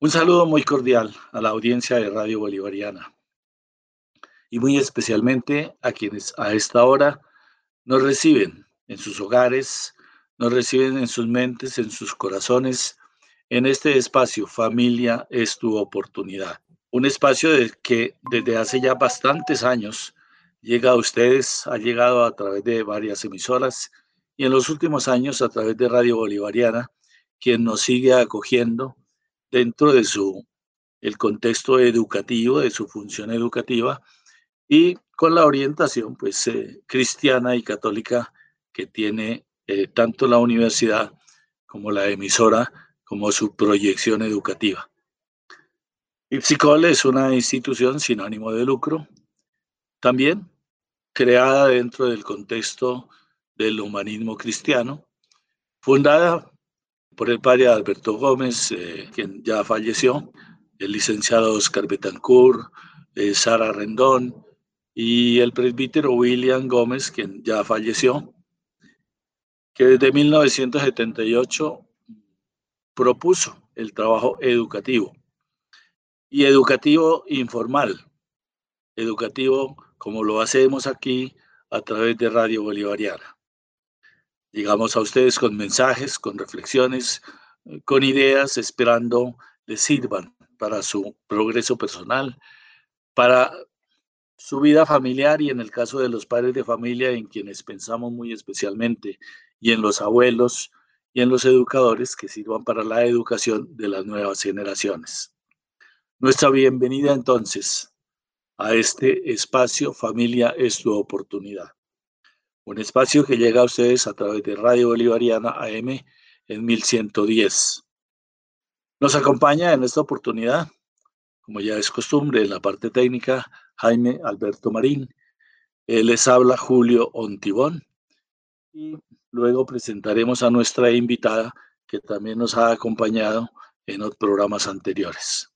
Un saludo muy cordial a la audiencia de Radio Bolivariana y muy especialmente a quienes a esta hora nos reciben en sus hogares, nos reciben en sus mentes, en sus corazones, en este espacio Familia es tu oportunidad. Un espacio de que desde hace ya bastantes años llega a ustedes, ha llegado a través de varias emisoras y en los últimos años a través de Radio Bolivariana, quien nos sigue acogiendo dentro de su el contexto educativo, de su función educativa y con la orientación pues eh, cristiana y católica que tiene eh, tanto la universidad como la emisora como su proyección educativa. Ipsicol es una institución sin ánimo de lucro, también creada dentro del contexto del humanismo cristiano, fundada por el padre Alberto Gómez, eh, quien ya falleció, el licenciado Oscar Betancourt, eh, Sara Rendón y el presbítero William Gómez, quien ya falleció, que desde 1978 propuso el trabajo educativo y educativo informal, educativo como lo hacemos aquí a través de Radio Bolivariana. Llegamos a ustedes con mensajes, con reflexiones, eh, con ideas, esperando les sirvan para su progreso personal, para su vida familiar y en el caso de los padres de familia en quienes pensamos muy especialmente y en los abuelos y en los educadores que sirvan para la educación de las nuevas generaciones. Nuestra bienvenida entonces a este espacio Familia es tu oportunidad un espacio que llega a ustedes a través de Radio Bolivariana AM en 1110. Nos acompaña en esta oportunidad, como ya es costumbre, en la parte técnica, Jaime Alberto Marín. Él les habla Julio Ontibón. Y luego presentaremos a nuestra invitada, que también nos ha acompañado en los programas anteriores.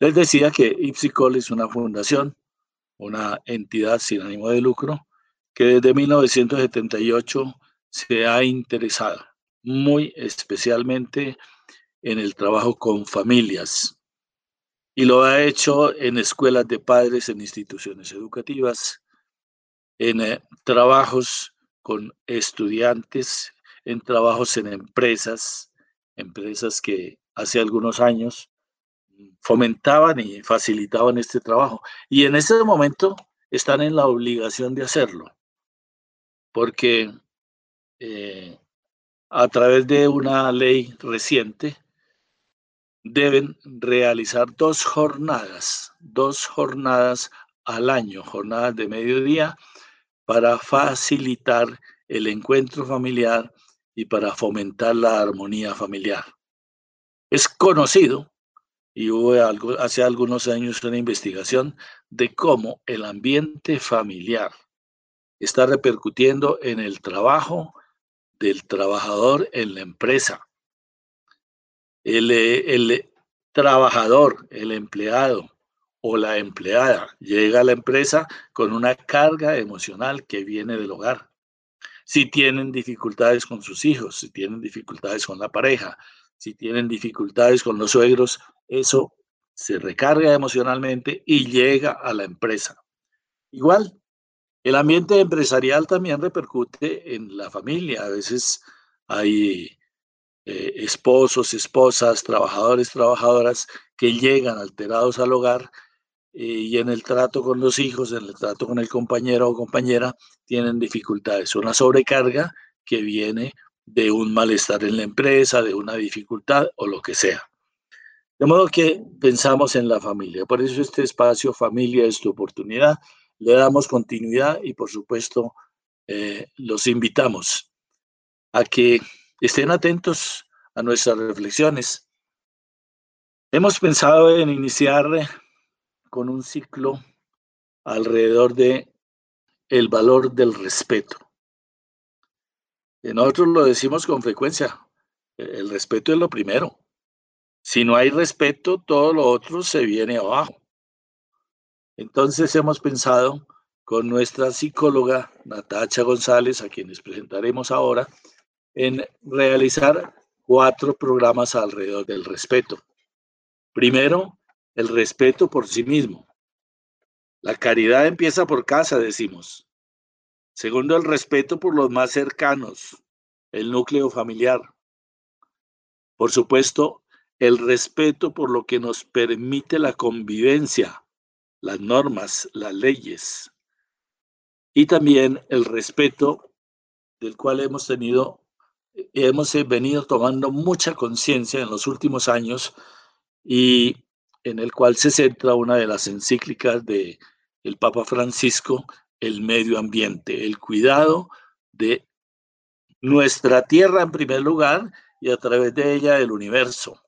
Les decía que Ipsicol es una fundación, una entidad sin ánimo de lucro, que desde 1978 se ha interesado muy especialmente en el trabajo con familias y lo ha hecho en escuelas de padres, en instituciones educativas, en eh, trabajos con estudiantes, en trabajos en empresas, empresas que hace algunos años fomentaban y facilitaban este trabajo. Y en ese momento están en la obligación de hacerlo porque eh, a través de una ley reciente deben realizar dos jornadas, dos jornadas al año, jornadas de mediodía, para facilitar el encuentro familiar y para fomentar la armonía familiar. Es conocido, y hubo hace algunos años una investigación de cómo el ambiente familiar está repercutiendo en el trabajo del trabajador en la empresa. El, el trabajador, el empleado o la empleada llega a la empresa con una carga emocional que viene del hogar. Si tienen dificultades con sus hijos, si tienen dificultades con la pareja, si tienen dificultades con los suegros, eso se recarga emocionalmente y llega a la empresa. Igual, el ambiente empresarial también repercute en la familia. A veces hay eh, esposos, esposas, trabajadores, trabajadoras que llegan alterados al hogar eh, y en el trato con los hijos, en el trato con el compañero o compañera, tienen dificultades. Una sobrecarga que viene de un malestar en la empresa, de una dificultad o lo que sea. De modo que pensamos en la familia. Por eso este espacio, familia, es tu oportunidad le damos continuidad y por supuesto eh, los invitamos a que estén atentos a nuestras reflexiones. Hemos pensado en iniciar con un ciclo alrededor de el valor del respeto. Nosotros lo decimos con frecuencia, el respeto es lo primero. Si no hay respeto, todo lo otro se viene abajo. Entonces hemos pensado con nuestra psicóloga Natacha González, a quienes presentaremos ahora, en realizar cuatro programas alrededor del respeto. Primero, el respeto por sí mismo. La caridad empieza por casa, decimos. Segundo, el respeto por los más cercanos, el núcleo familiar. Por supuesto, el respeto por lo que nos permite la convivencia, las normas, las leyes. Y también el respeto del cual hemos tenido, hemos venido tomando mucha conciencia en los últimos años y en el cual se centra una de las encíclicas de el Papa Francisco, el medio ambiente, el cuidado de nuestra tierra en primer lugar y a través de ella el universo.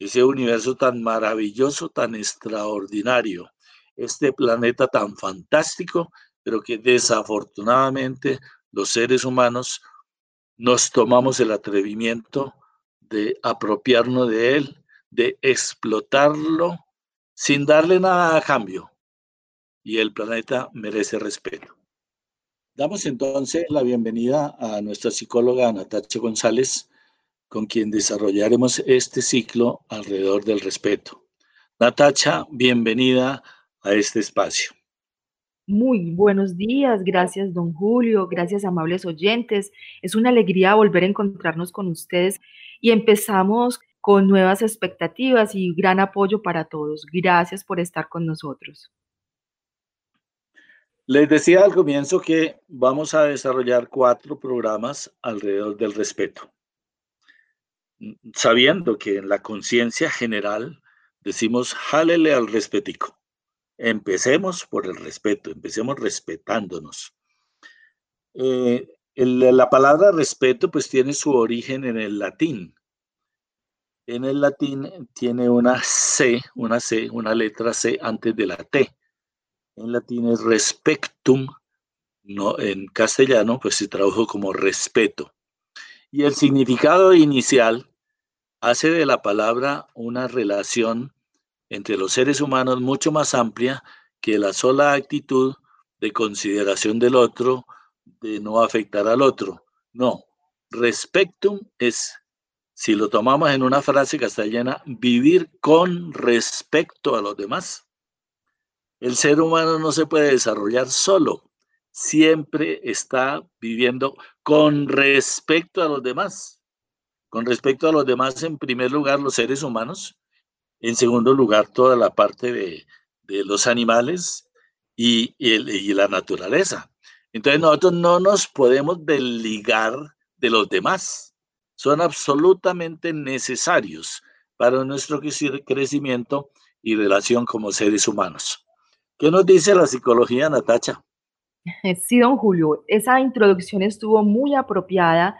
Ese universo tan maravilloso, tan extraordinario, este planeta tan fantástico, pero que desafortunadamente los seres humanos nos tomamos el atrevimiento de apropiarnos de él, de explotarlo sin darle nada a cambio. Y el planeta merece respeto. Damos entonces la bienvenida a nuestra psicóloga Natacha González, con quien desarrollaremos este ciclo alrededor del respeto. Natacha, bienvenida a este espacio. Muy buenos días, gracias don Julio, gracias amables oyentes. Es una alegría volver a encontrarnos con ustedes y empezamos con nuevas expectativas y gran apoyo para todos. Gracias por estar con nosotros. Les decía al comienzo que vamos a desarrollar cuatro programas alrededor del respeto sabiendo que en la conciencia general decimos, jálele al respetico. Empecemos por el respeto, empecemos respetándonos. Eh, la palabra respeto pues tiene su origen en el latín. En el latín tiene una C, una C, una letra C antes de la T. En latín es respectum, no, en castellano pues se tradujo como respeto. Y el significado inicial hace de la palabra una relación entre los seres humanos mucho más amplia que la sola actitud de consideración del otro, de no afectar al otro. No, respectum es, si lo tomamos en una frase castellana, vivir con respecto a los demás. El ser humano no se puede desarrollar solo, siempre está viviendo con respecto a los demás. Con respecto a los demás, en primer lugar, los seres humanos, en segundo lugar, toda la parte de, los animales y, y, la naturaleza. Entonces nosotros no nos podemos desligar de los demás. Son absolutamente necesarios para nuestro crecimiento y relación como seres humanos. ¿Qué nos dice la psicología, Natacha? Sí, don Julio, esa introducción estuvo muy apropiada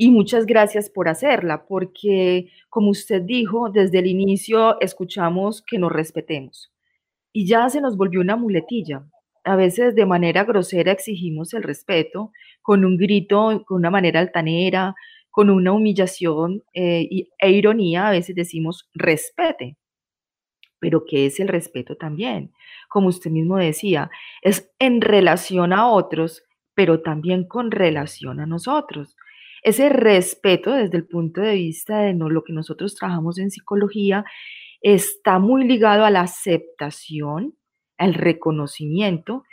y muchas gracias por hacerla, porque como usted dijo, desde el inicio escuchamos que nos respetemos. Y ya se nos volvió una muletilla. A veces de manera grosera exigimos el respeto, con un grito, con una manera altanera, con una humillación eh, e ironía, a veces decimos respete. Pero ¿qué es el respeto también? Como usted mismo decía, es en relación a otros, pero también con relación a nosotros. Ese respeto desde el punto de vista de lo que nosotros trabajamos en psicología está muy ligado a la aceptación, al reconocimiento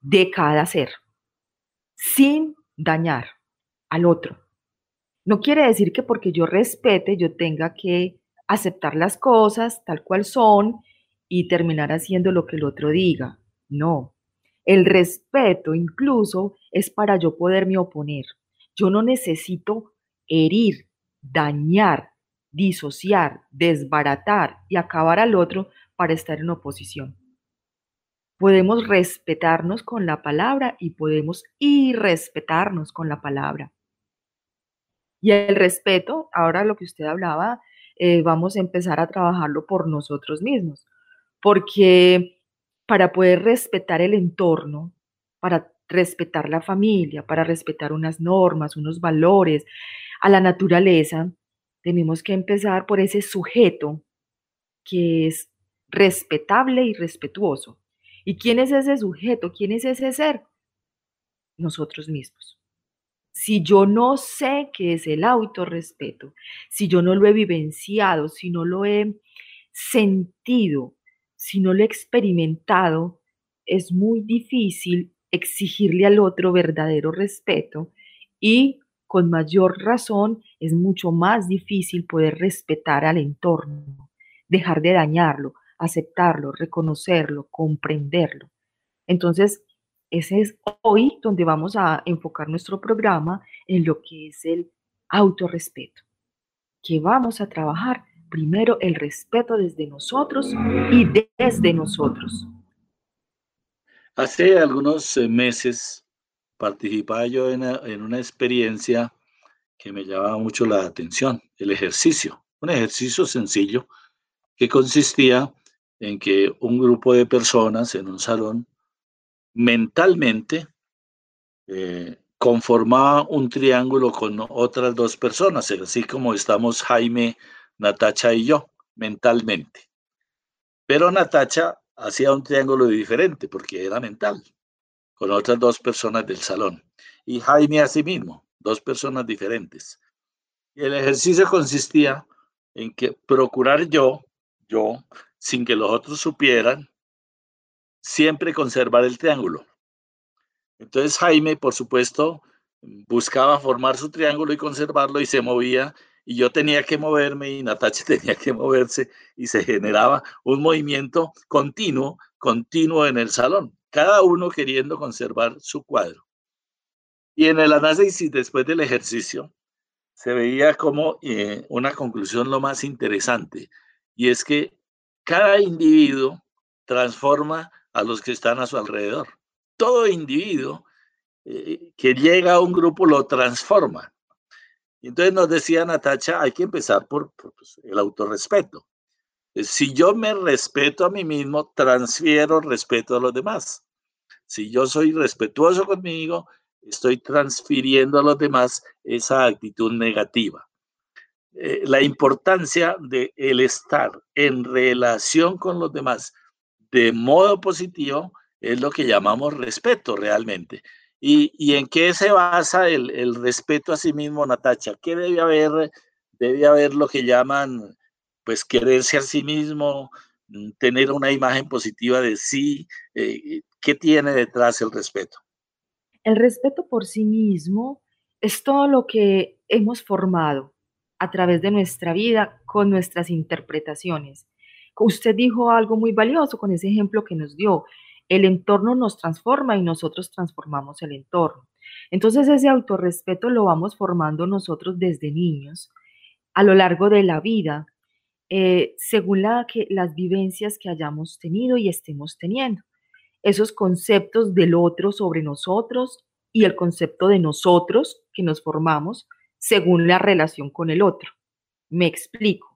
de cada ser, sin dañar al otro. No quiere decir que porque yo respete yo tenga que aceptar las cosas tal cual son y terminar haciendo lo que el otro diga. No. El respeto incluso es para yo poderme oponer. Yo no necesito herir, dañar, disociar, desbaratar y acabar al otro para estar en oposición. Podemos respetarnos con la palabra y podemos irrespetarnos con la palabra. Y el respeto, ahora lo que usted hablaba, eh, vamos a empezar a trabajarlo por nosotros mismos, porque para poder respetar el entorno, para respetar la familia, para respetar unas normas, unos valores, a la naturaleza, tenemos que empezar por ese sujeto que es respetable y respetuoso. ¿Y quién es ese sujeto? ¿Quién es ese ser? Nosotros mismos. Si yo no sé qué es el autorrespeto, si yo no lo he vivenciado, si no lo he sentido, si no lo he experimentado, es muy difícil exigirle al otro verdadero respeto y con mayor razón es mucho más difícil poder respetar al entorno, dejar de dañarlo, aceptarlo, reconocerlo, comprenderlo. Entonces, ese es hoy donde vamos a enfocar nuestro programa en lo que es el autorrespeto, que vamos a trabajar primero el respeto desde nosotros y desde nosotros. Hace algunos eh, meses participaba yo en una, experiencia que me llamaba mucho la atención, el ejercicio, un ejercicio sencillo que consistía en que un grupo de personas en un salón mentalmente eh, conformaba un triángulo con otras dos personas, así como estamos Jaime, Natacha y yo, mentalmente. Pero Natacha hacía un triángulo diferente porque era mental, con otras dos personas del salón. Y Jaime asimismo, dos personas diferentes. Y el ejercicio consistía en que procurar yo, yo, sin que los otros supieran, siempre conservar el triángulo. Entonces Jaime, por supuesto, buscaba formar su triángulo y conservarlo y se movía y yo tenía que moverme y Natacha tenía que moverse y se generaba un movimiento continuo, continuo en el salón, cada uno queriendo conservar su cuadro. Y en el análisis después del ejercicio se veía como eh, una conclusión lo más interesante y es que cada individuo transforma a los que están a su alrededor. Todo individuo eh, que llega a un grupo lo transforma entonces nos decía Natacha, hay que empezar por, pues, el autorrespeto. Si yo me respeto a mí mismo, transfiero respeto a los demás. Si yo soy respetuoso conmigo, estoy transfiriendo a los demás esa actitud negativa. Eh, la importancia de el estar en relación con los demás de modo positivo es lo que llamamos respeto realmente. ¿Y, en qué se basa el, respeto a sí mismo, Natacha? ¿Qué debe haber? Debe haber lo que llaman, pues, quererse a sí mismo, mm, tener una imagen positiva de sí. Eh, ¿Qué tiene detrás el respeto? El respeto por sí mismo es todo lo que hemos formado a través de nuestra vida con nuestras interpretaciones. Usted dijo algo muy valioso con ese ejemplo que nos dio. El entorno nos transforma y nosotros transformamos el entorno. Entonces ese autorrespeto lo vamos formando nosotros desde niños a lo largo de la vida, eh, según las vivencias que hayamos tenido y estemos teniendo. Esos conceptos del otro sobre nosotros y el concepto de nosotros que nos formamos según la relación con el otro. Me explico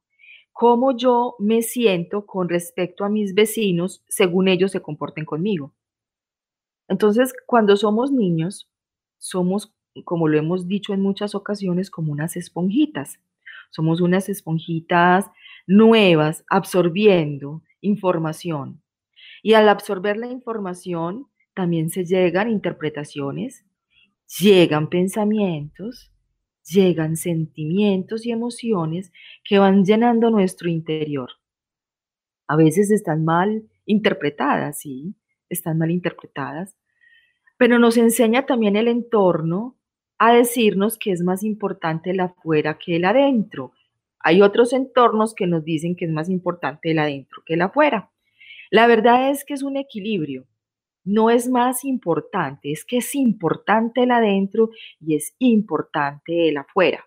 cómo yo me siento con respecto a mis vecinos según ellos se comporten conmigo. Entonces, cuando somos niños, somos, como lo hemos dicho en muchas ocasiones, como unas esponjitas. Somos unas esponjitas nuevas absorbiendo información. Y al absorber la información, también se llegan interpretaciones, llegan pensamientos, llegan sentimientos y emociones que van llenando nuestro interior. A veces están mal interpretadas, sí, están mal interpretadas, pero nos enseña también el entorno a decirnos que es más importante el afuera que el adentro. Hay otros entornos que nos dicen que es más importante el adentro que el afuera. La verdad es que es un equilibrio no es más importante, es que es importante el adentro y es importante el afuera.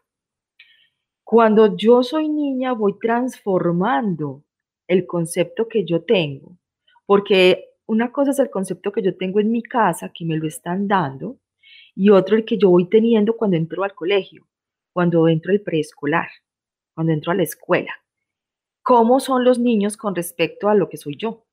Cuando yo soy niña voy transformando el concepto que yo tengo, porque una cosa es el concepto que yo tengo en mi casa, que me lo están dando, y otro el que yo voy teniendo cuando entro al colegio, cuando entro al preescolar, cuando entro a la escuela. ¿Cómo son los niños con respecto a lo que soy yo?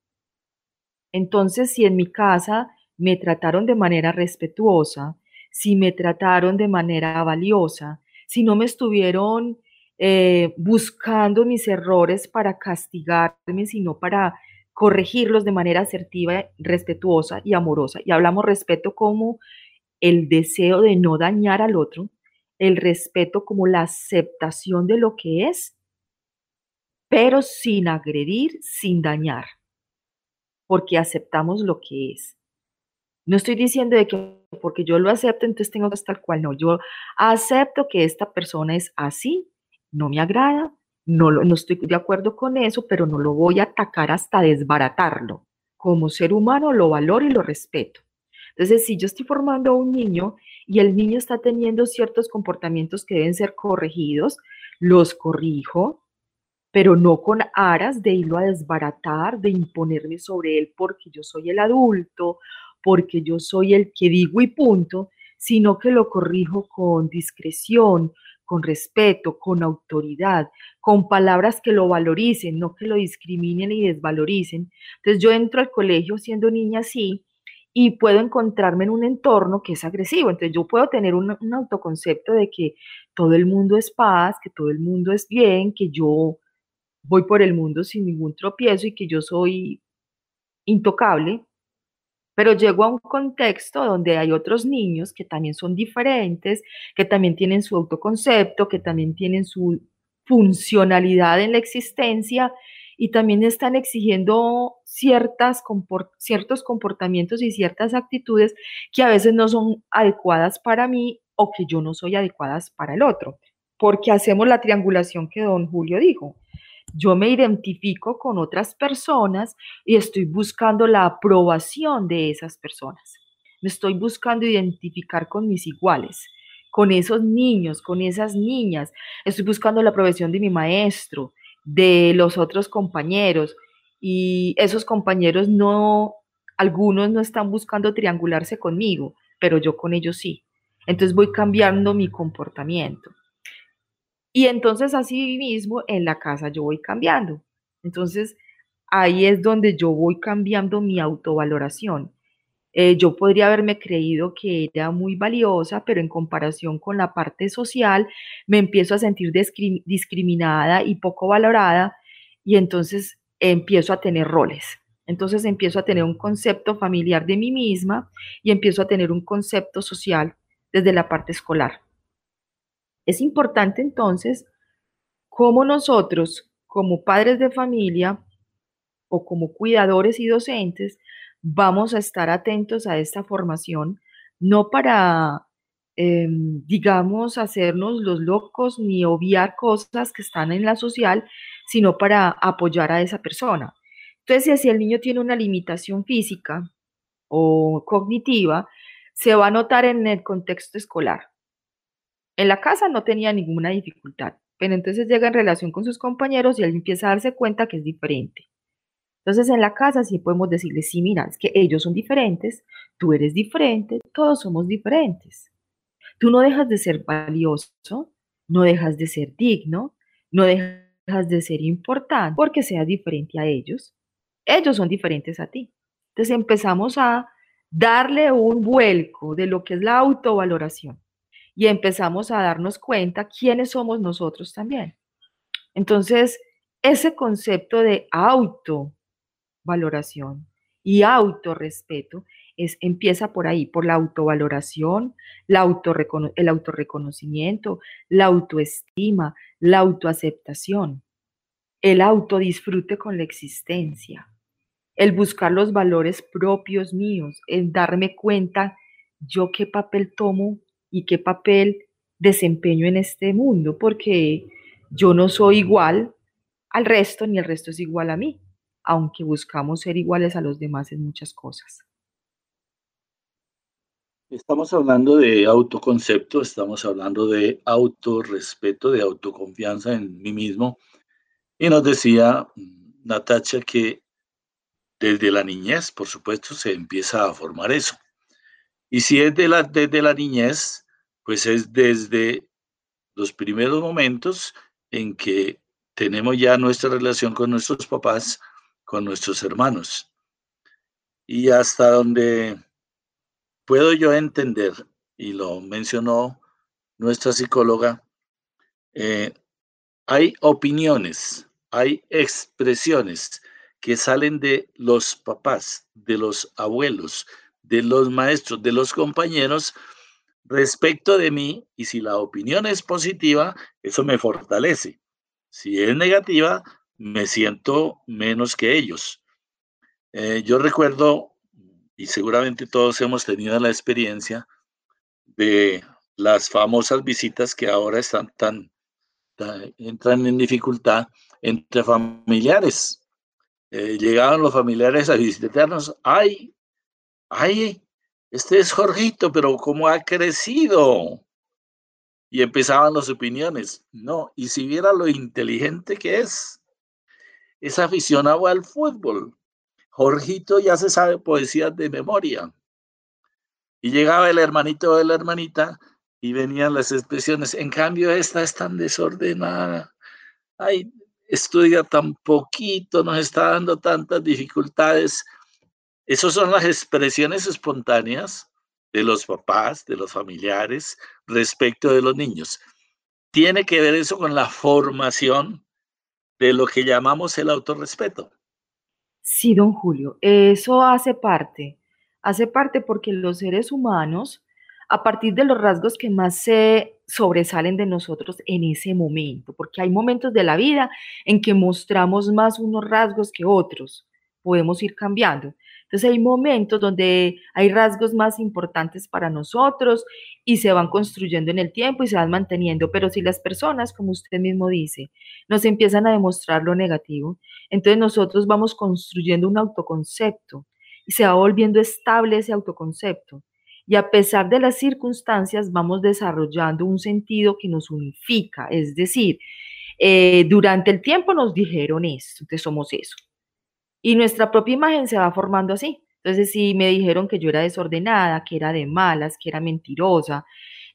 Entonces, si en mi casa me trataron de manera respetuosa, si me trataron de manera valiosa, si no me estuvieron eh, buscando mis errores para castigarme, sino para corregirlos de manera asertiva, respetuosa y amorosa. Y hablamos respeto como el deseo de no dañar al otro, el respeto como la aceptación de lo que es pero sin agredir, sin dañar, porque aceptamos lo que es. No estoy diciendo de que porque yo lo acepto, entonces tengo que estar cual. No, yo acepto que esta persona es así, no me agrada, no, no estoy de acuerdo con eso, pero no lo voy a atacar hasta desbaratarlo. Como ser humano lo valoro y lo respeto. Entonces, si yo estoy formando a un niño y el niño está teniendo ciertos comportamientos que deben ser corregidos, los corrijo, pero no con aras de irlo a desbaratar, de imponerme sobre él porque yo soy el adulto, porque yo soy el que digo y punto, sino que lo corrijo con discreción, con respeto, con autoridad, con palabras que lo valoricen, no que lo discriminen y desvaloricen. Entonces yo entro al colegio siendo niña así y puedo encontrarme en un entorno que es agresivo. Entonces yo puedo tener un, autoconcepto de que todo el mundo es paz, que todo el mundo es bien, que yo voy por el mundo sin ningún tropiezo y que yo soy intocable, pero llego a un contexto donde hay otros niños que también son diferentes, que también tienen su autoconcepto, que también tienen su funcionalidad en la existencia y también están exigiendo ciertas ciertos comportamientos y ciertas actitudes que a veces no son adecuadas para mí o que yo no soy adecuadas para el otro, porque hacemos la triangulación que don Julio dijo. Yo me identifico con otras personas y estoy buscando la aprobación de esas personas. Me estoy buscando identificar con mis iguales, con esos niños, con esas niñas. Estoy buscando la aprobación de mi maestro, de los otros compañeros y esos compañeros no, algunos no están buscando triangularse conmigo, pero yo con ellos sí. Entonces voy cambiando mi comportamiento. Y entonces así mismo en la casa yo voy cambiando. Entonces ahí es donde yo voy cambiando mi autovaloración. Eh, yo podría haberme creído que era muy valiosa, pero en comparación con la parte social me empiezo a sentir discriminada y poco valorada y entonces empiezo a tener roles. Entonces empiezo a tener un concepto familiar de mí misma y empiezo a tener un concepto social desde la parte escolar. Es importante entonces cómo nosotros, como padres de familia o como cuidadores y docentes, vamos a estar atentos a esta formación, no para, em, digamos, hacernos los locos ni obviar cosas que están en la social, sino para apoyar a esa persona. Entonces, si el niño tiene una limitación física o cognitiva, se va a notar en el contexto escolar. En la casa no tenía ninguna dificultad, pero entonces llega en relación con sus compañeros y él empieza a darse cuenta que es diferente. Entonces en la casa sí podemos decirle, sí, mira, es que ellos son diferentes, tú eres diferente, todos somos diferentes. Tú no dejas de ser valioso, no dejas de ser digno, no dejas de ser importante porque seas diferente a ellos. Ellos son diferentes a ti. Entonces empezamos a darle un vuelco de lo que es la autovaloración y empezamos a darnos cuenta quiénes somos nosotros también. Entonces, ese concepto de auto valoración y autorrespeto es, empieza por ahí, por la autovaloración, la el autorreconocimiento, la autoestima, la autoaceptación, el autodisfrute con la existencia, el buscar los valores propios míos, el darme cuenta yo qué papel tomo y qué papel desempeño en este mundo, porque yo no soy igual al resto ni el resto es igual a mí aunque buscamos ser iguales a los demás en muchas cosas. Estamos hablando de autoconcepto, estamos hablando de autorrespeto, de autoconfianza en mí mismo. Y nos decía mm, Natacha que desde la niñez, por supuesto, se empieza a formar eso. Y si es de la, desde la niñez, pues es desde los primeros momentos en que tenemos ya nuestra relación con nuestros papás, con nuestros hermanos. Y hasta donde puedo yo entender, y lo mencionó nuestra psicóloga, eh, hay opiniones, hay expresiones que salen de los papás, de los abuelos, de los maestros, de los compañeros respecto de mí, y si la opinión es positiva, eso me fortalece. Si es negativa, me siento menos que ellos. Eh, yo recuerdo, y seguramente todos hemos tenido la experiencia, de las famosas visitas que ahora están tan, entran en dificultad entre familiares. Eh, llegaban los familiares a visitarnos, ay, ay, este es Jorgito, pero ¿cómo ha crecido? Y empezaban las opiniones. No, y si viera lo inteligente que es, es aficionado al fútbol. Jorgito ya se sabe poesías de memoria. Y llegaba el hermanito o la hermanita y venían las expresiones. En cambio, esta es tan desordenada. Ay, estudia tan poquito, nos está dando tantas dificultades. Esas son las expresiones espontáneas de los papás, de los familiares, respecto de los niños. Tiene que ver eso con la formación de lo que llamamos el autorrespeto. Sí, don Julio, eso hace parte, hace parte porque los seres humanos, a partir de los rasgos que más se sobresalen de nosotros en ese momento, porque hay momentos de la vida en que mostramos más unos rasgos que otros, podemos ir cambiando. Entonces hay momentos donde hay rasgos más importantes para nosotros y se van construyendo en el tiempo y se van manteniendo, pero si las personas, como usted mismo dice, nos empiezan a demostrar lo negativo, entonces nosotros vamos construyendo un autoconcepto y se va volviendo estable ese autoconcepto. Y a pesar de las circunstancias, vamos desarrollando un sentido que nos unifica, es decir, eh, durante el tiempo nos dijeron esto, entonces somos eso y nuestra propia imagen se va formando así. Entonces, si me dijeron que yo era desordenada, que era de malas, que era mentirosa,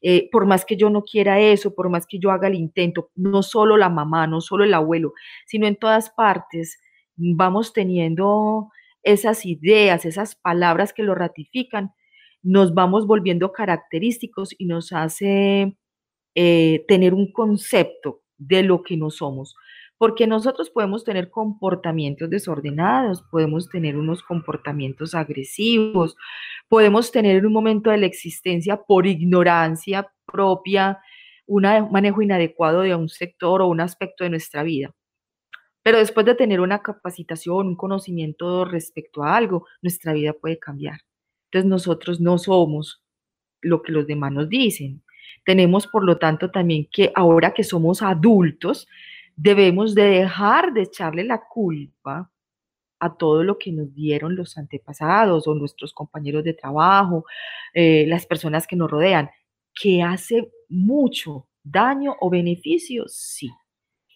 eh, por más que yo no quiera eso, por más que yo haga el intento, no solo la mamá, no solo el abuelo, sino en todas partes, vamos teniendo esas ideas, esas palabras que lo ratifican, nos vamos volviendo característicos y nos hace eh, tener un concepto de lo que no somos porque nosotros podemos tener comportamientos desordenados, podemos tener unos comportamientos agresivos, podemos tener en un momento de la existencia por ignorancia propia un manejo inadecuado de un sector o un aspecto de nuestra vida. Pero después de tener una capacitación, un conocimiento respecto a algo, nuestra vida puede cambiar. Entonces nosotros no somos lo que los demás nos dicen. Tenemos, por lo tanto, también que ahora que somos adultos, debemos de dejar de echarle la culpa a todo lo que nos dieron los antepasados o nuestros compañeros de trabajo, eh, las personas que nos rodean, que hace mucho daño o beneficio, sí.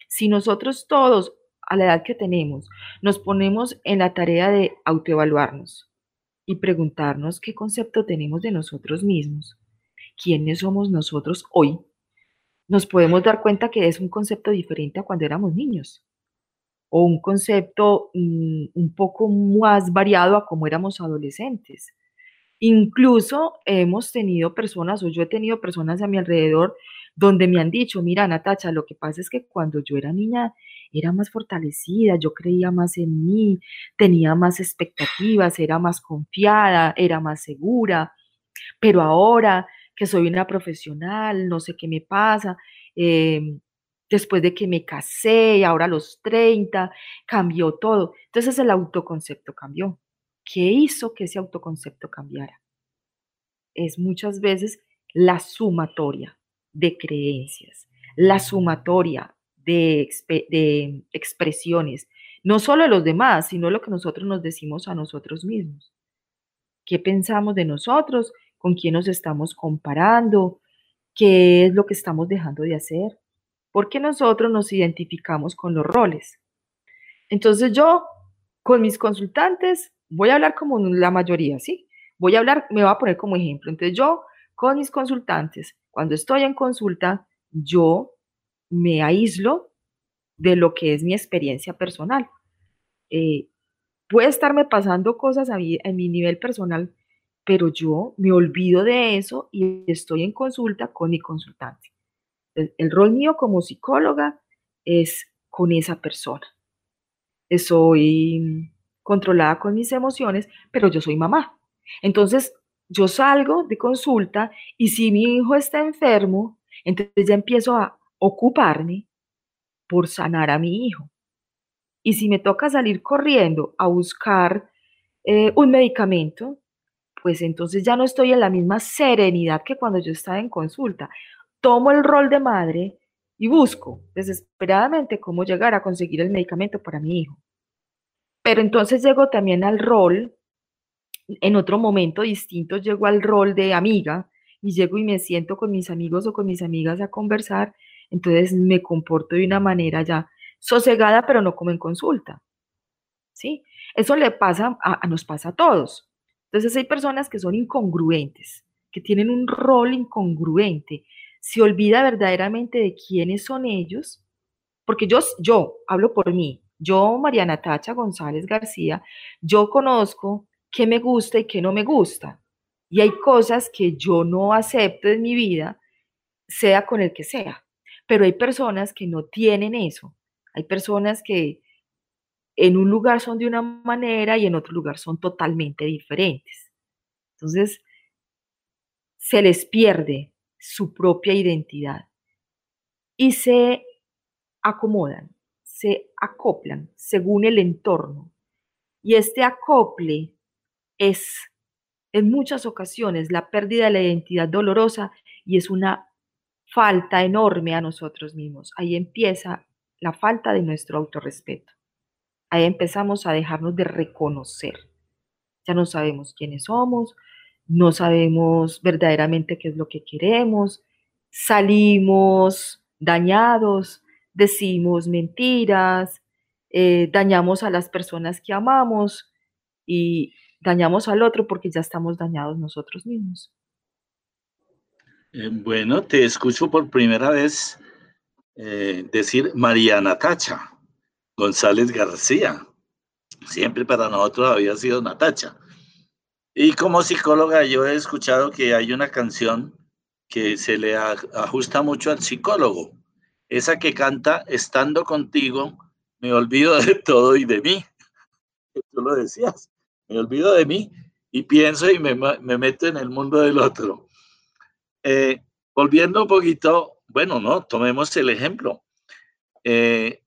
Si nosotros todos, a la edad que tenemos, nos ponemos en la tarea de autoevaluarnos y preguntarnos qué concepto tenemos de nosotros mismos, quiénes somos nosotros hoy, nos podemos dar cuenta que es un concepto diferente a cuando éramos niños o un concepto mm, un poco más variado a como éramos adolescentes. Incluso hemos tenido personas, o yo he tenido personas a mi alrededor, donde me han dicho, mira, Natacha, lo que pasa es que cuando yo era niña era más fortalecida, yo creía más en mí, tenía más expectativas, era más confiada, era más segura, pero ahora que soy una profesional, no sé qué me pasa. Em, después de que me casé, ahora a los 30, cambió todo. Entonces el autoconcepto cambió. ¿Qué hizo que ese autoconcepto cambiara? Es muchas veces la sumatoria de creencias, la sumatoria de, de expresiones, no solo de los demás, sino lo que nosotros nos decimos a nosotros mismos. ¿Qué pensamos de nosotros? Con quién nos estamos comparando, qué es lo que estamos dejando de hacer, porque nosotros nos identificamos con los roles. Entonces yo, con mis consultantes, voy a hablar como la mayoría, ¿sí? Voy a hablar, me voy a poner como ejemplo. Entonces yo, con mis consultantes, cuando estoy en consulta, yo me aíslo de lo que es mi experiencia personal. Eh, puede estarme pasando cosas a en mi nivel personal pero yo me olvido de eso y estoy en consulta con mi consultante. El, rol mío como psicóloga es con esa persona. Soy controlada con mis emociones, pero yo soy mamá. Entonces, yo salgo de consulta y si mi hijo está enfermo, entonces ya empiezo a ocuparme por sanar a mi hijo. Y si me toca salir corriendo a buscar eh, un medicamento, pues entonces ya no estoy en la misma serenidad que cuando yo estaba en consulta. Tomo el rol de madre y busco desesperadamente cómo llegar a conseguir el medicamento para mi hijo. Pero entonces llego también al rol, en otro momento distinto, llego al rol de amiga y llego y me siento con mis amigos o con mis amigas a conversar, entonces me comporto de una manera ya sosegada, pero no como en consulta. ¿Sí? Eso le pasa, a, nos pasa a todos. Entonces hay personas que son incongruentes, que tienen un rol incongruente, se olvida verdaderamente de quiénes son ellos, porque yo, yo hablo por mí, yo, Mariana Tacha González García, yo conozco qué me gusta y qué no me gusta. Y hay cosas que yo no acepto en mi vida, sea con el que sea. Pero hay personas que no tienen eso. Hay personas que en un lugar son de una manera y en otro lugar son totalmente diferentes. Entonces, se les pierde su propia identidad y se acomodan, se acoplan según el entorno. Y este acople es en muchas ocasiones la pérdida de la identidad dolorosa y es una falta enorme a nosotros mismos. Ahí empieza la falta de nuestro autorrespeto. Ahí empezamos a dejarnos de reconocer. Ya no sabemos quiénes somos, no sabemos verdaderamente qué es lo que queremos, salimos dañados, decimos mentiras, eh, dañamos a las personas que amamos y dañamos al otro porque ya estamos dañados nosotros mismos. Eh, bueno, te escucho por primera vez eh, decir Mariana Tacha González García. Siempre para nosotros había sido Natacha. Y como psicóloga yo he escuchado que hay una canción que se le ajusta mucho al psicólogo. Esa que canta, estando contigo, me olvido de todo y de mí. Tú lo decías, me olvido de mí y pienso y me, meto en el mundo del otro. Eh, volviendo un poquito, bueno, no, tomemos el ejemplo. Eh,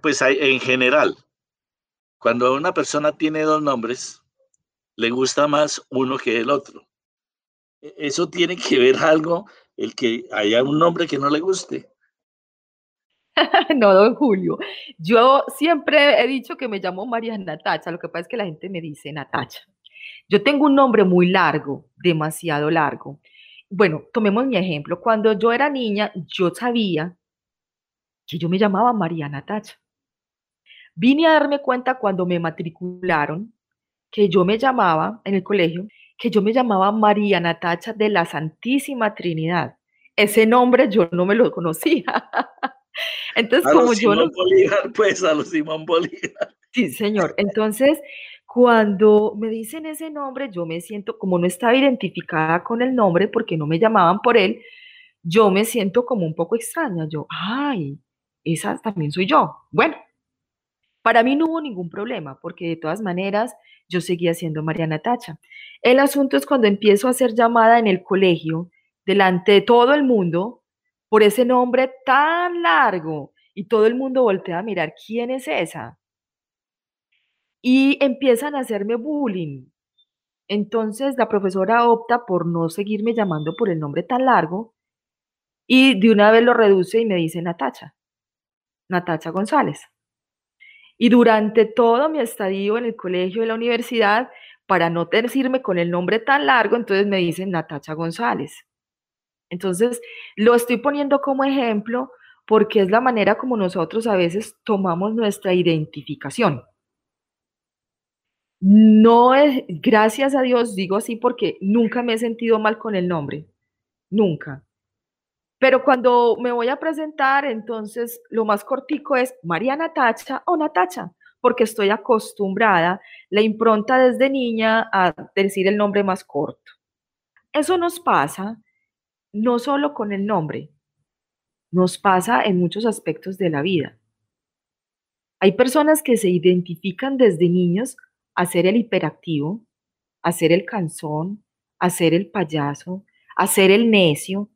pues hay, en general, cuando una persona tiene dos nombres, le gusta más uno que el otro. E, eso tiene que ver algo, el que haya un nombre que no le guste. no, don Julio. Yo siempre he dicho que me llamo María Natacha. Lo que pasa es que la gente me dice Natacha. Yo tengo un nombre muy largo, demasiado largo. Bueno, tomemos mi ejemplo. Cuando yo era niña, yo sabía que yo me llamaba María Natacha. Vine a darme cuenta cuando me matricularon que yo me llamaba en el colegio, que yo me llamaba María Natacha de la Santísima Trinidad. Ese nombre yo no me lo conocía. Entonces, como yo no... Bolívar, pues a los Simón Bolívar. Sí, señor. Entonces, cuando me dicen ese nombre, yo me siento, como no estaba identificada con el nombre, porque no me llamaban por él, yo me siento como un poco extraña. Yo, ay, esa también soy yo. Bueno, para mí no hubo ningún problema, porque de todas maneras yo seguía siendo Mariana Tacha. El asunto es cuando empiezo a ser llamada en el colegio, delante de todo el mundo, por ese nombre tan largo, y todo el mundo voltea a mirar, ¿quién es esa? Y empiezan a hacerme bullying. Entonces la profesora opta por no seguirme llamando por el nombre tan largo y de una vez lo reduce y me dice Natacha, Natacha González. Y durante todo mi estadio en el colegio y la universidad, para no decirme con el nombre tan largo, entonces me dicen Natacha González. Entonces, lo estoy poniendo como ejemplo porque es la manera como nosotros a veces tomamos nuestra identificación. No es, gracias a Dios, digo así porque nunca me he sentido mal con el nombre, nunca. Pero cuando me voy a presentar, entonces lo más cortico es María Natacha o Natacha, porque estoy acostumbrada, la impronta desde niña a decir el nombre más corto. Eso nos pasa no solo con el nombre, nos pasa en muchos aspectos de la vida. Hay personas que se identifican desde niños a ser el hiperactivo, a ser el cansón, a ser el payaso, a ser el necio,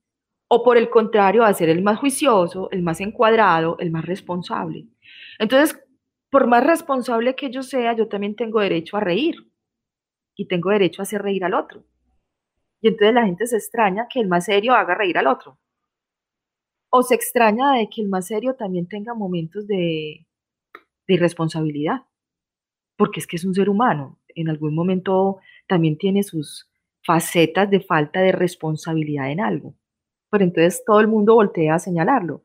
o por el contrario, a ser el más juicioso, el más encuadrado, el más responsable. Entonces, por más responsable que yo sea, yo también tengo derecho a reír y tengo derecho a hacer reír al otro. Y entonces la gente se extraña que el más serio haga reír al otro. O se extraña de que el más serio también tenga momentos de, de irresponsabilidad. Porque es que es un ser humano. En algún momento también tiene sus facetas de falta de responsabilidad en algo. Pero entonces todo el mundo voltea a señalarlo.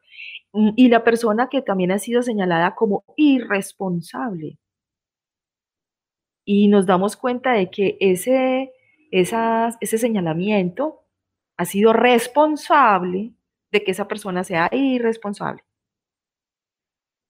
Mm, y la persona que también ha sido señalada como irresponsable. Y nos damos cuenta de que ese, ese señalamiento ha sido responsable de que esa persona sea irresponsable.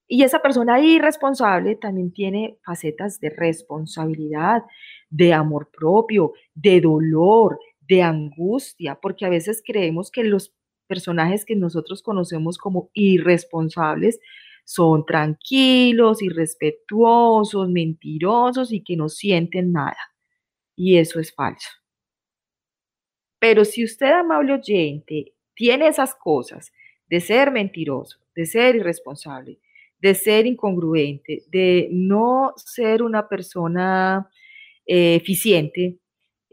Y esa persona irresponsable también tiene facetas de responsabilidad, de amor propio, de dolor, de angustia, porque a veces creemos que los personajes que nosotros conocemos como irresponsables son tranquilos, irrespetuosos, mentirosos y que no sienten nada. Y eso es falso. Pero si usted, amable oyente, tiene esas cosas de ser mentiroso, de ser irresponsable, de ser incongruente, de no ser una persona eh, eficiente,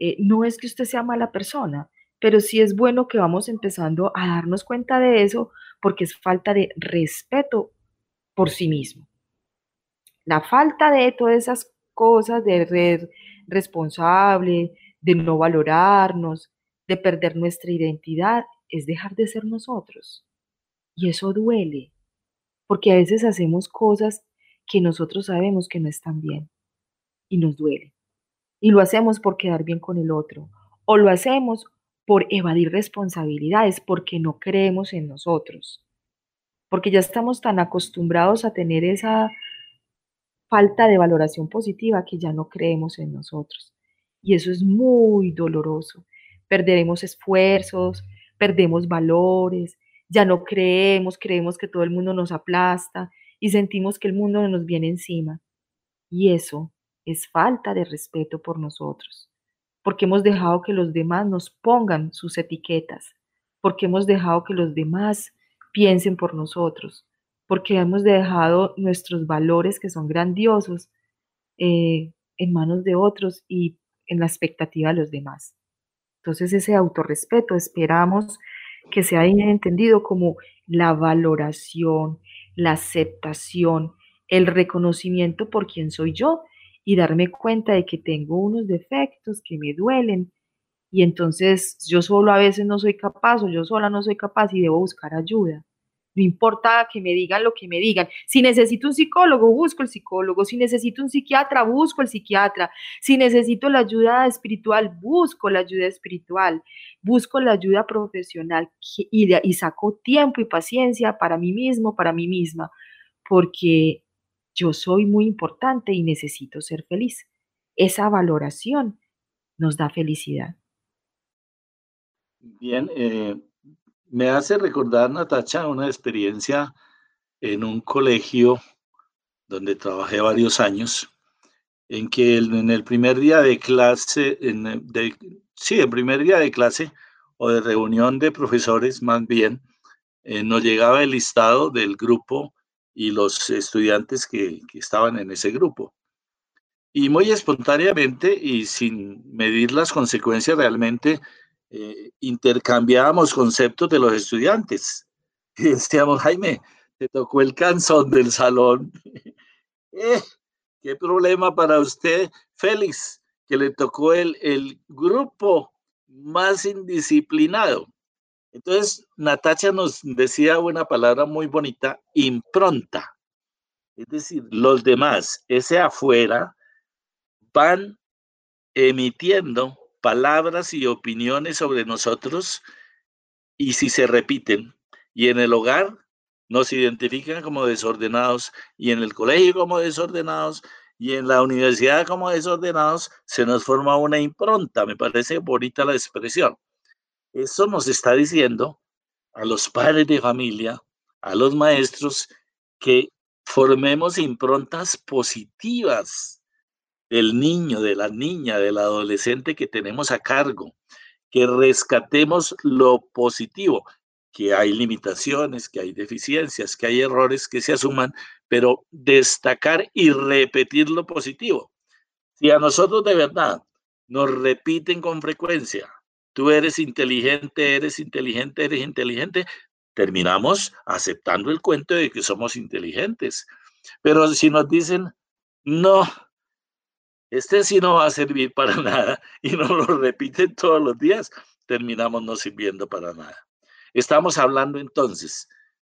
eh, no es que usted sea mala persona, pero sí es bueno que vamos empezando a darnos cuenta de eso porque es falta de respeto por sí mismo. La falta de todas esas cosas de ser responsable, de no valorarnos, de perder nuestra identidad, es dejar de ser nosotros. Y eso duele, porque a veces hacemos cosas que nosotros sabemos que no están bien y nos duele. Y lo hacemos por quedar bien con el otro, o lo hacemos por evadir responsabilidades, porque no creemos en nosotros, porque ya estamos tan acostumbrados a tener esa falta de valoración positiva que ya no creemos en nosotros. Y eso es muy doloroso. Perderemos esfuerzos, perdemos valores, ya no creemos, creemos que todo el mundo nos aplasta y sentimos que el mundo nos viene encima. Y eso es falta de respeto por nosotros porque hemos dejado que los demás nos pongan sus etiquetas, porque hemos dejado que los demás piensen por nosotros, porque hemos dejado nuestros valores que son grandiosos eh, en manos de otros y en la expectativa de los demás. Entonces ese autorrespeto esperamos que se haya entendido como la valoración, la aceptación, el reconocimiento por quien soy yo y darme cuenta de que tengo unos defectos que me duelen y entonces yo solo a veces no soy capaz o yo sola no soy capaz y debo buscar ayuda. No importa que me digan lo que me digan. Si necesito un psicólogo, busco el psicólogo. Si necesito un psiquiatra, busco el psiquiatra. Si necesito la ayuda espiritual, busco la ayuda espiritual. Busco la ayuda profesional y, y saco tiempo y paciencia para mí mismo, para mí misma. Porque yo soy muy importante y necesito ser feliz. Esa valoración nos da felicidad. Bien, eh, me hace recordar, Natacha, una experiencia en un colegio donde trabajé varios años, en que en el primer día de clase, sí, el primer día de clase o de reunión de profesores más bien, eh, nos llegaba el listado del grupo y los estudiantes que, estaban en ese grupo. Y muy espontáneamente y sin medir las consecuencias realmente, eh, intercambiábamos conceptos de los estudiantes. Y decíamos, Jaime, te tocó el canzón del salón. Eh, ¿Qué problema para usted, Félix, que le tocó el, el grupo más indisciplinado? Entonces, Natacha nos decía una palabra muy bonita, impronta. Es decir, los demás, ese afuera, van emitiendo palabras y opiniones sobre nosotros y si se repiten, y en el hogar nos identifican como desordenados, y en el colegio como desordenados, y en la universidad como desordenados, se nos forma una impronta. Me parece bonita la expresión. Eso nos está diciendo a los padres de familia, a los maestros, que formemos improntas positivas del niño, de la niña, del adolescente que tenemos a cargo, que rescatemos lo positivo. que hay limitaciones, que hay deficiencias, que hay errores que se asuman, pero destacar y repetir lo positivo. Si a nosotros de verdad nos repiten con frecuencia, tú eres inteligente, eres inteligente, eres inteligente, terminamos aceptando el cuento de que somos inteligentes. Pero si nos dicen, no, este sí no va a servir para nada y nos lo repiten todos los días, terminamos no sirviendo para nada. Estamos hablando entonces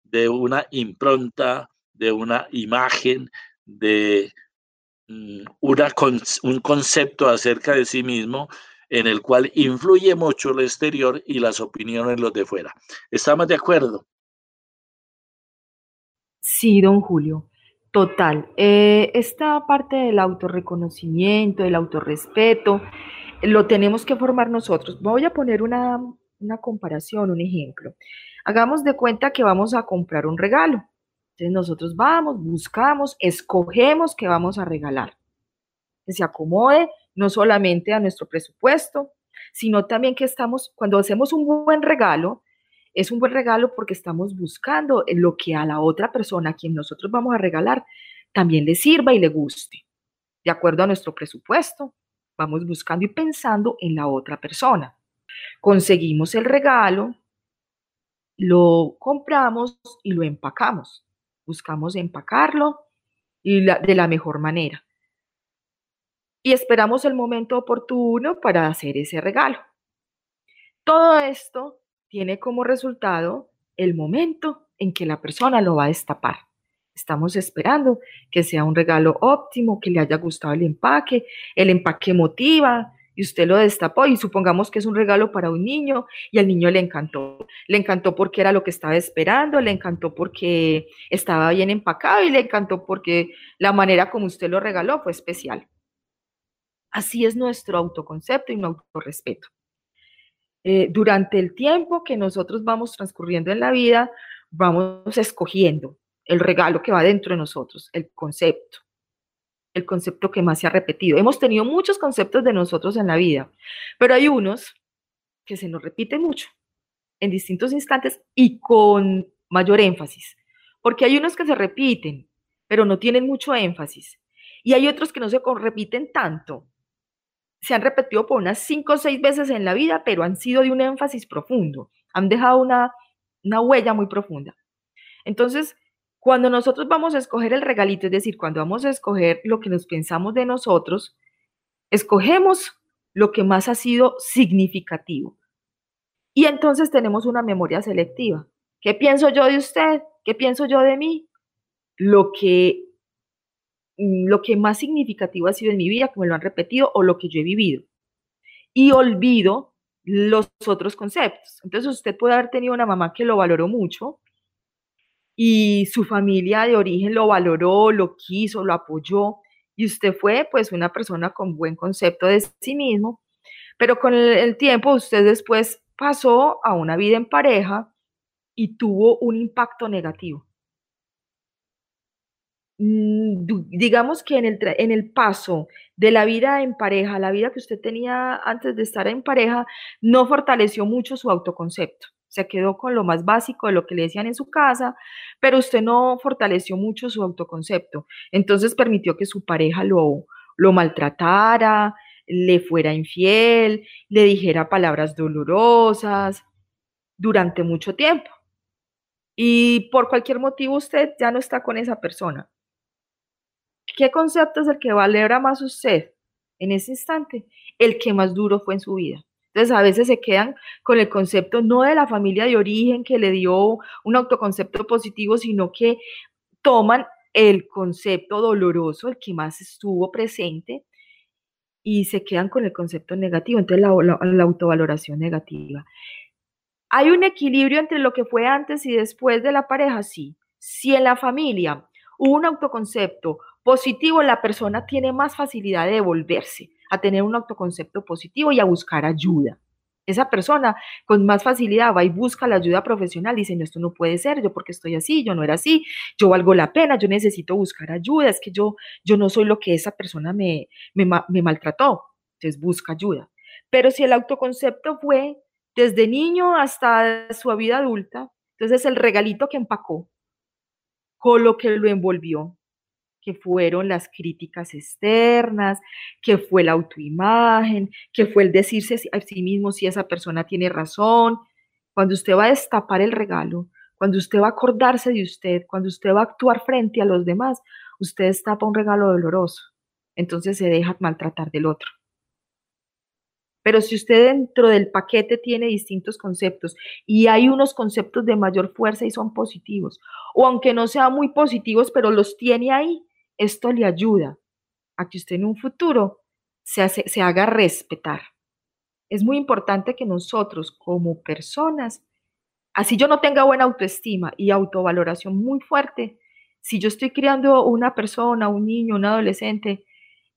de una impronta, de una imagen, de mm, una, un concepto acerca de sí mismo en el cual influye mucho lo exterior y las opiniones los de fuera. ¿Estamos de acuerdo? Sí, don Julio, total. Eh, esta parte del autorreconocimiento, del autorrespeto, lo tenemos que formar nosotros. Voy a poner una, una comparación, un ejemplo. Hagamos de cuenta que vamos a comprar un regalo. Entonces nosotros vamos, buscamos, escogemos qué vamos a regalar. Que se acomode no solamente a nuestro presupuesto, sino también que estamos, cuando hacemos un buen regalo, es un buen regalo porque estamos buscando lo que a la otra persona a quien nosotros vamos a regalar también le sirva y le guste. De acuerdo a nuestro presupuesto, vamos buscando y pensando en la otra persona. Conseguimos el regalo, lo compramos y lo empacamos. Buscamos empacarlo y de la mejor manera. Y esperamos el momento oportuno para hacer ese regalo. Todo esto tiene como resultado el momento en que la persona lo va a destapar. Estamos esperando que sea un regalo óptimo, que le haya gustado el empaque, el empaque motiva, y usted lo destapó y supongamos que es un regalo para un niño y al niño le encantó. Le encantó porque era lo que estaba esperando, le encantó porque estaba bien empacado y le encantó porque la manera como usted lo regaló fue especial. Así es nuestro autoconcepto y nuestro autorrespeto. Eh, durante el tiempo que nosotros vamos transcurriendo en la vida, vamos escogiendo el regalo que va dentro de nosotros, el concepto el concepto que más se ha repetido. Hemos tenido muchos conceptos de nosotros en la vida, pero hay unos que se nos repiten mucho en distintos instantes y con mayor énfasis, porque hay unos que se repiten, pero no tienen mucho énfasis, y hay otros que no se repiten tanto. Se han repetido por unas cinco o seis veces en la vida, pero han sido de un énfasis profundo, han dejado una, una huella muy profunda. Entonces, cuando nosotros vamos a escoger el regalito, es decir, cuando vamos a escoger lo que nos pensamos de nosotros, escogemos lo que más ha sido significativo. Y entonces tenemos una memoria selectiva. ¿Qué pienso yo de usted? ¿Qué pienso yo de mí? Lo que, lo que más significativo ha sido en mi vida, como lo han repetido, o lo que yo he vivido. Y olvido los otros conceptos. Entonces usted puede haber tenido una mamá que lo valoró mucho, y su familia de origen lo valoró, lo quiso, lo apoyó y usted fue pues una persona con buen concepto de sí mismo, pero con el, tiempo usted después pasó a una vida en pareja y tuvo un impacto negativo. Mm, digamos que en el, en el paso de la vida en pareja, la vida que usted tenía antes de estar en pareja, no fortaleció mucho su autoconcepto se quedó con lo más básico de lo que le decían en su casa, pero usted no fortaleció mucho su autoconcepto. Entonces permitió que su pareja lo, lo maltratara, le fuera infiel, le dijera palabras dolorosas durante mucho tiempo. Y por cualquier motivo usted ya no está con esa persona. ¿Qué concepto es el que valora más usted en ese instante? El que más duro fue en su vida. Entonces a veces se quedan con el concepto no de la familia de origen que le dio un autoconcepto positivo, sino que toman el concepto doloroso, el que más estuvo presente, y se quedan con el concepto negativo, entonces la, autovaloración negativa. ¿Hay un equilibrio entre lo que fue antes y después de la pareja? Sí. Si en la familia hubo un autoconcepto positivo, la persona tiene más facilidad de devolverse a tener un autoconcepto positivo y a buscar ayuda. Esa persona con más facilidad va y busca la ayuda profesional, dice, no, esto no puede ser, yo porque estoy así, yo no era así, yo valgo la pena, yo necesito buscar ayuda, es que yo, yo no soy lo que esa persona me, me, me maltrató, entonces busca ayuda. Pero si el autoconcepto fue desde niño hasta su vida adulta. Entonces el regalito que empacó, con lo que lo envolvió, fueron las críticas externas, que fue la autoimagen, que fue el decirse a sí mismo si esa persona tiene razón. Cuando usted va a destapar el regalo, cuando usted va a acordarse de usted, cuando usted va a actuar frente a los demás, usted destapa un regalo doloroso. Entonces se deja maltratar del otro. Pero si usted dentro del paquete tiene distintos conceptos y hay unos conceptos de mayor fuerza y son positivos, o aunque no sean muy positivos, pero los tiene ahí, esto le ayuda a que usted en un futuro se, se haga respetar. Es muy importante que nosotros como personas, así yo no tenga buena autoestima y autovaloración muy fuerte, si yo estoy criando una persona, un niño, un adolescente,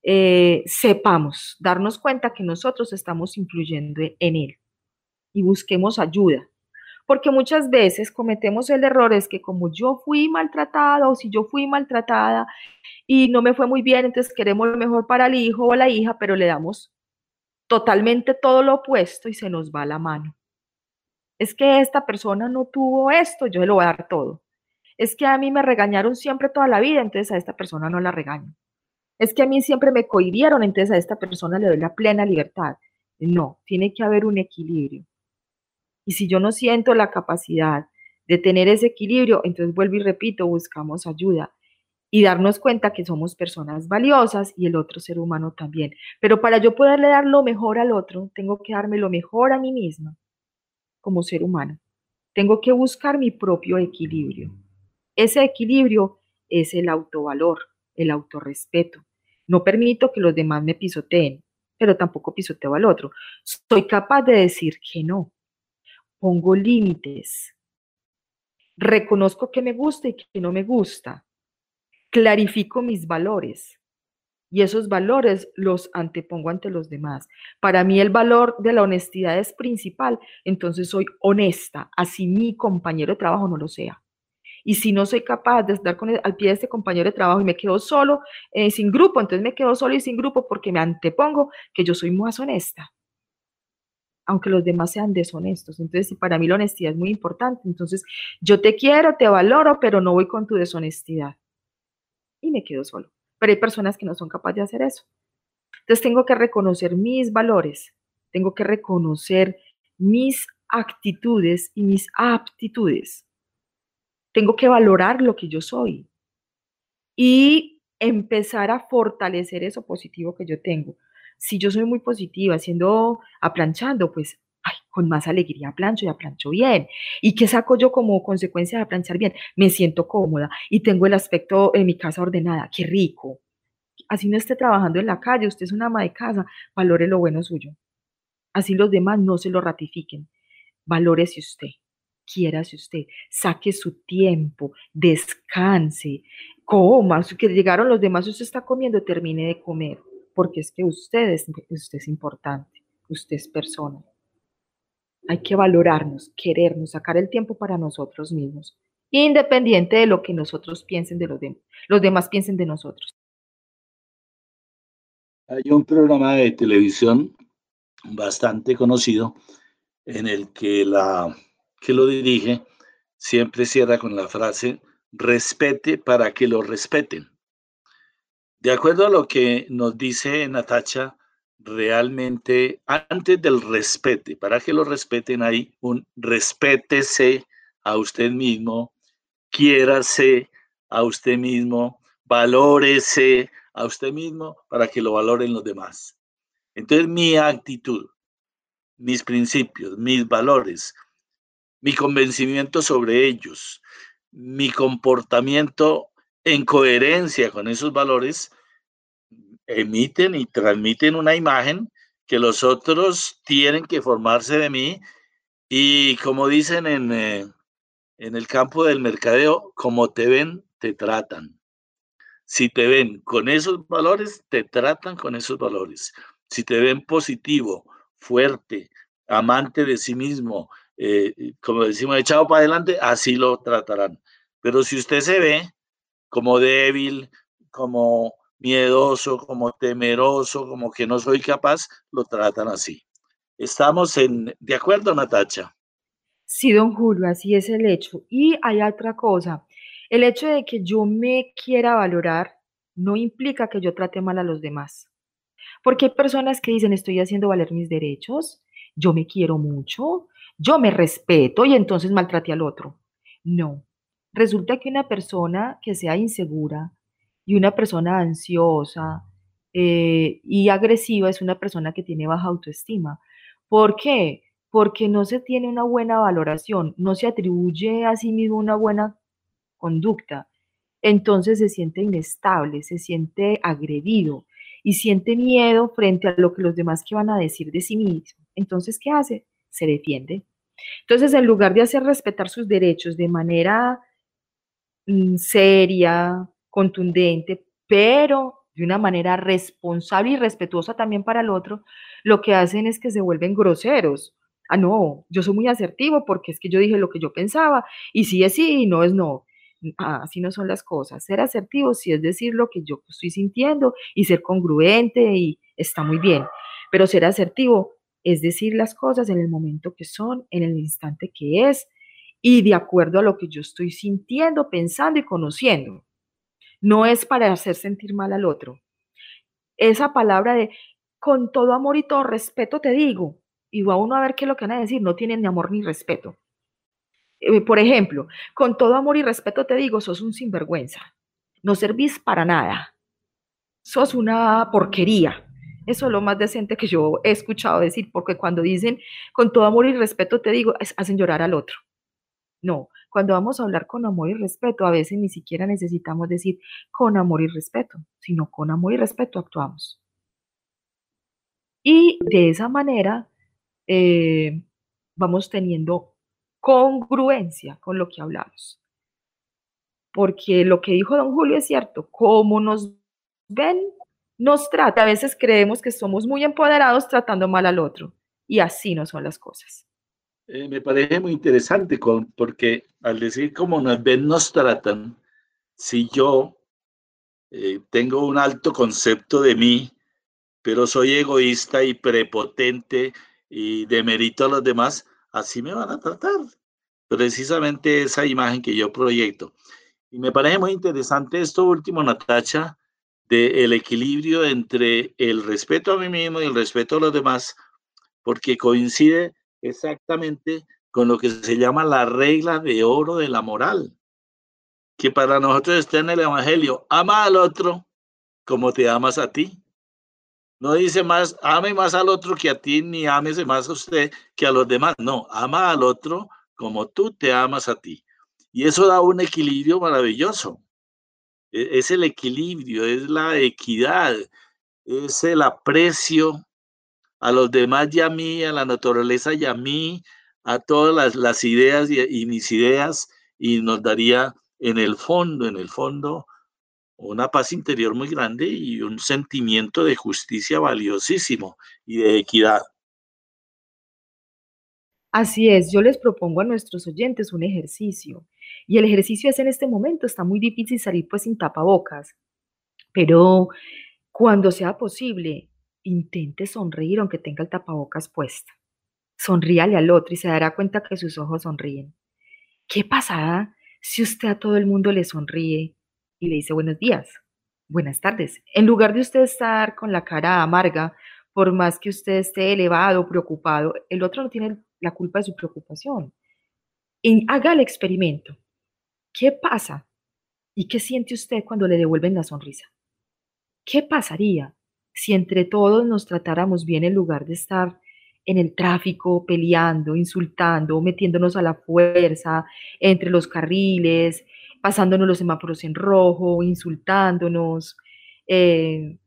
eh, sepamos darnos cuenta que nosotros estamos influyendo en él y busquemos ayuda. Porque muchas veces cometemos el error es que como yo fui maltratada o si yo fui maltratada y no me fue muy bien, entonces queremos lo mejor para el hijo o la hija, pero le damos totalmente todo lo opuesto y se nos va la mano. Es que esta persona no tuvo esto, yo le voy a dar todo. Es que a mí me regañaron siempre toda la vida, entonces a esta persona no la regaño es que a mí siempre me cohibieron, entonces a esta persona le doy la plena libertad. No, tiene que haber un equilibrio. Y si yo no siento la capacidad de tener ese equilibrio, entonces vuelvo y repito, buscamos ayuda y darnos cuenta que somos personas valiosas y el otro ser humano también. Pero para yo poderle dar lo mejor al otro, tengo que darme lo mejor a mí misma como ser humano. Tengo que buscar mi propio equilibrio. Ese equilibrio es el autovalor el autorrespeto. No permito que los demás me pisoteen, pero tampoco pisoteo al otro. Soy capaz de decir que no. Pongo límites. Reconozco que me gusta y que no me gusta. Clarifico mis valores. Y esos valores los antepongo ante los demás. Para mí el valor de la honestidad es principal, entonces soy honesta, así mi compañero de trabajo no lo sea. Y si no soy capaz de estar con al pie de este compañero de trabajo y me quedo solo, eh, sin grupo, entonces me quedo solo y sin grupo porque me antepongo que yo soy más honesta, aunque los demás sean deshonestos. Entonces, para mí la honestidad es muy importante. Entonces, yo te quiero, te valoro, pero no voy con tu deshonestidad. Y me quedo solo. Pero hay personas que no son capaces de hacer eso. Entonces, tengo que reconocer mis valores, tengo que reconocer mis actitudes y mis aptitudes tengo que valorar lo que yo soy y empezar a fortalecer eso positivo que yo tengo. Si yo soy muy positiva, haciendo, aplanchando, pues ay, con más alegría plancho y aplancho bien. ¿Y qué saco yo como consecuencia de aplanchar bien? Me siento cómoda y tengo el aspecto en mi casa ordenada. Qué rico. Así no esté trabajando en la calle, usted es una ama de casa, valore lo bueno suyo. Así los demás no se lo ratifiquen. Valórese usted si usted, saque su tiempo, descanse, coma, que llegaron los demás, usted está comiendo, termine de comer, porque es que usted es, usted es importante, usted es persona. Hay que valorarnos, querernos, sacar el tiempo para nosotros mismos, independiente de lo que nosotros piensen de los demás, los demás piensen de nosotros. Hay un programa de televisión bastante conocido en el que la que lo dirige siempre cierra con la frase, respete para que lo respeten. De acuerdo a lo que nos dice Natacha, realmente antes del respete, para que lo respeten hay un respétese a usted mismo, quiérase a usted mismo, valórese a usted mismo para que lo valoren los demás. Entonces mi actitud, mis principios, mis valores, mi convencimiento sobre ellos, mi comportamiento en coherencia con esos valores, emiten y transmiten una imagen que los otros tienen que formarse de mí y como dicen en, eh, en el campo del mercadeo, como te ven, te tratan. Si te ven con esos valores, te tratan con esos valores. Si te ven positivo, fuerte, amante de sí mismo, eh, como decimos, echado para adelante, así lo tratarán. Pero si usted se ve como débil, como miedoso, como temeroso, como que no soy capaz, lo tratan así. Estamos en, ¿de acuerdo, Natacha? Sí, don Julio, así es el hecho. Y hay otra cosa, el hecho de que yo me quiera valorar no implica que yo trate mal a los demás. Porque hay personas que dicen, estoy haciendo valer mis derechos, yo me quiero mucho, yo me respeto y entonces maltrate al otro. No. Resulta que una persona que sea insegura y una persona ansiosa eh, y agresiva es una persona que tiene baja autoestima. ¿Por qué? Porque no se tiene una buena valoración, no se atribuye a sí mismo una buena conducta. Entonces se siente inestable, se siente agredido y siente miedo frente a lo que los demás que van a decir de sí mismo. Entonces, ¿qué hace? Se defiende. Entonces, en lugar de hacer respetar sus derechos de manera seria, contundente, pero de una manera responsable y respetuosa también para el otro, lo que hacen es que se vuelven groseros. Ah, no, yo soy muy asertivo porque es que yo dije lo que yo pensaba y sí es sí y no es no. Ah, así no son las cosas. Ser asertivo sí es decir lo que yo estoy sintiendo y ser congruente y está muy bien. Pero ser asertivo es decir las cosas en el momento que son, en el instante que es y de acuerdo a lo que yo estoy sintiendo, pensando y conociendo. No es para hacer sentir mal al otro. Esa palabra de con todo amor y todo respeto te digo, y va uno a ver qué es lo que van a decir, no tienen ni amor ni respeto. Eh, por ejemplo, con todo amor y respeto te digo, sos un sinvergüenza, no servís para nada, sos una porquería, eso es lo más decente que yo he escuchado decir, porque cuando dicen con todo amor y respeto te digo, hacen llorar al otro. No, cuando vamos a hablar con amor y respeto, a veces ni siquiera necesitamos decir con amor y respeto, sino con amor y respeto actuamos. Y de esa manera eh, vamos teniendo congruencia con lo que hablamos. Porque lo que dijo don Julio es cierto, como nos ven, nos trata. A veces creemos que somos muy empoderados tratando mal al otro y así no son las cosas. Eh, me parece muy interesante porque al decir cómo nos ven, nos tratan, si yo eh, tengo un alto concepto de mí, pero soy egoísta y prepotente y demerito a los demás, así me van a tratar. Precisamente esa imagen que yo proyecto. Y me parece muy interesante esto último, Natacha, el equilibrio entre el respeto a mí mismo y el respeto a los demás, porque coincide exactamente con lo que se llama la regla de oro de la moral, que para nosotros está en el Evangelio, ama al otro como te amas a ti. No dice más, ame más al otro que a ti, ni ames más a usted que a los demás. No, ama al otro como tú te amas a ti. Y eso da un equilibrio maravilloso. E-, es el equilibrio, es la equidad, es el aprecio a los demás y a mí, a la naturaleza y a mí, a todas las, ideas y, mis ideas, y nos daría en el fondo, en el fondo, una paz interior muy grande y un sentimiento de justicia valiosísimo y de equidad. Así es, yo les propongo a nuestros oyentes un ejercicio. Y el ejercicio es en este momento, está muy difícil salir pues sin tapabocas, pero cuando sea posible, intente sonreír aunque tenga el tapabocas puesto. Sonríale al otro y se dará cuenta que sus ojos sonríen. ¿Qué pasará si usted a todo el mundo le sonríe y le dice buenos días, buenas tardes? En lugar de usted estar con la cara amarga, por más que usted esté elevado, preocupado, el otro no tiene la culpa de su preocupación. haga el experimento. ¿Qué pasa? ¿Y qué siente usted cuando le devuelven la sonrisa? ¿Qué pasaría si entre todos nos tratáramos bien en lugar de estar en el tráfico peleando, insultando, metiéndonos a la fuerza entre los carriles, pasándonos los semáforos en rojo, insultándonos? Eh,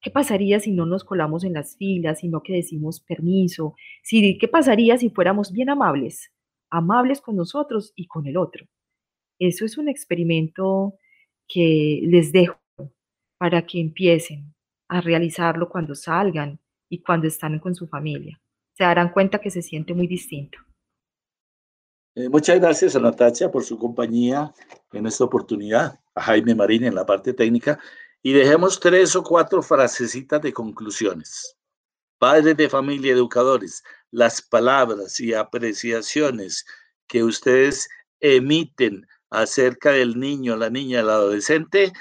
¿Qué pasaría si no nos colamos en las filas, sino que decimos permiso? ¿Qué pasaría si fuéramos bien amables? Amables con nosotros y con el otro. Eso es un experimento que les dejo para que empiecen a realizarlo cuando salgan y cuando están con su familia. Se darán cuenta que se siente muy distinto. Eh, muchas gracias a Natacha por su compañía en esta oportunidad, a Jaime Marín en la parte técnica, y dejemos tres o cuatro frasecitas de conclusiones. Padres de familia, educadores, las palabras y apreciaciones que ustedes emiten acerca del niño, la niña, el adolescente,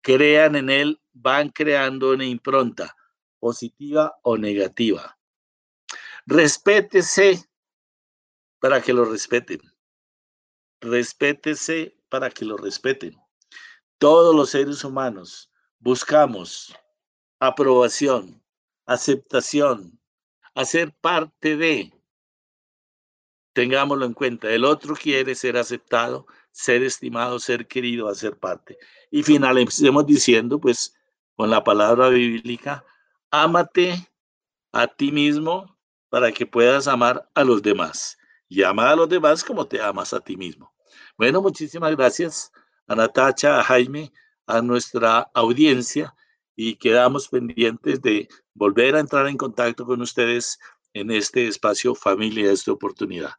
crean en él, van creando una impronta positiva o negativa. Respétese para que lo respeten. Respétese para que lo respeten. Todos los seres humanos buscamos aprobación, aceptación, hacer parte de. Tengámoslo en cuenta, el otro quiere ser aceptado, ser estimado, ser querido, hacer parte. Y finalicemos diciendo, pues, con la palabra bíblica, ámate a ti mismo para que puedas amar a los demás. Y ama a los demás como te amas a ti mismo. Bueno, muchísimas gracias a Natacha, a Jaime, a nuestra audiencia y quedamos pendientes de volver a entrar en contacto con ustedes en este espacio Familia esta oportunidad.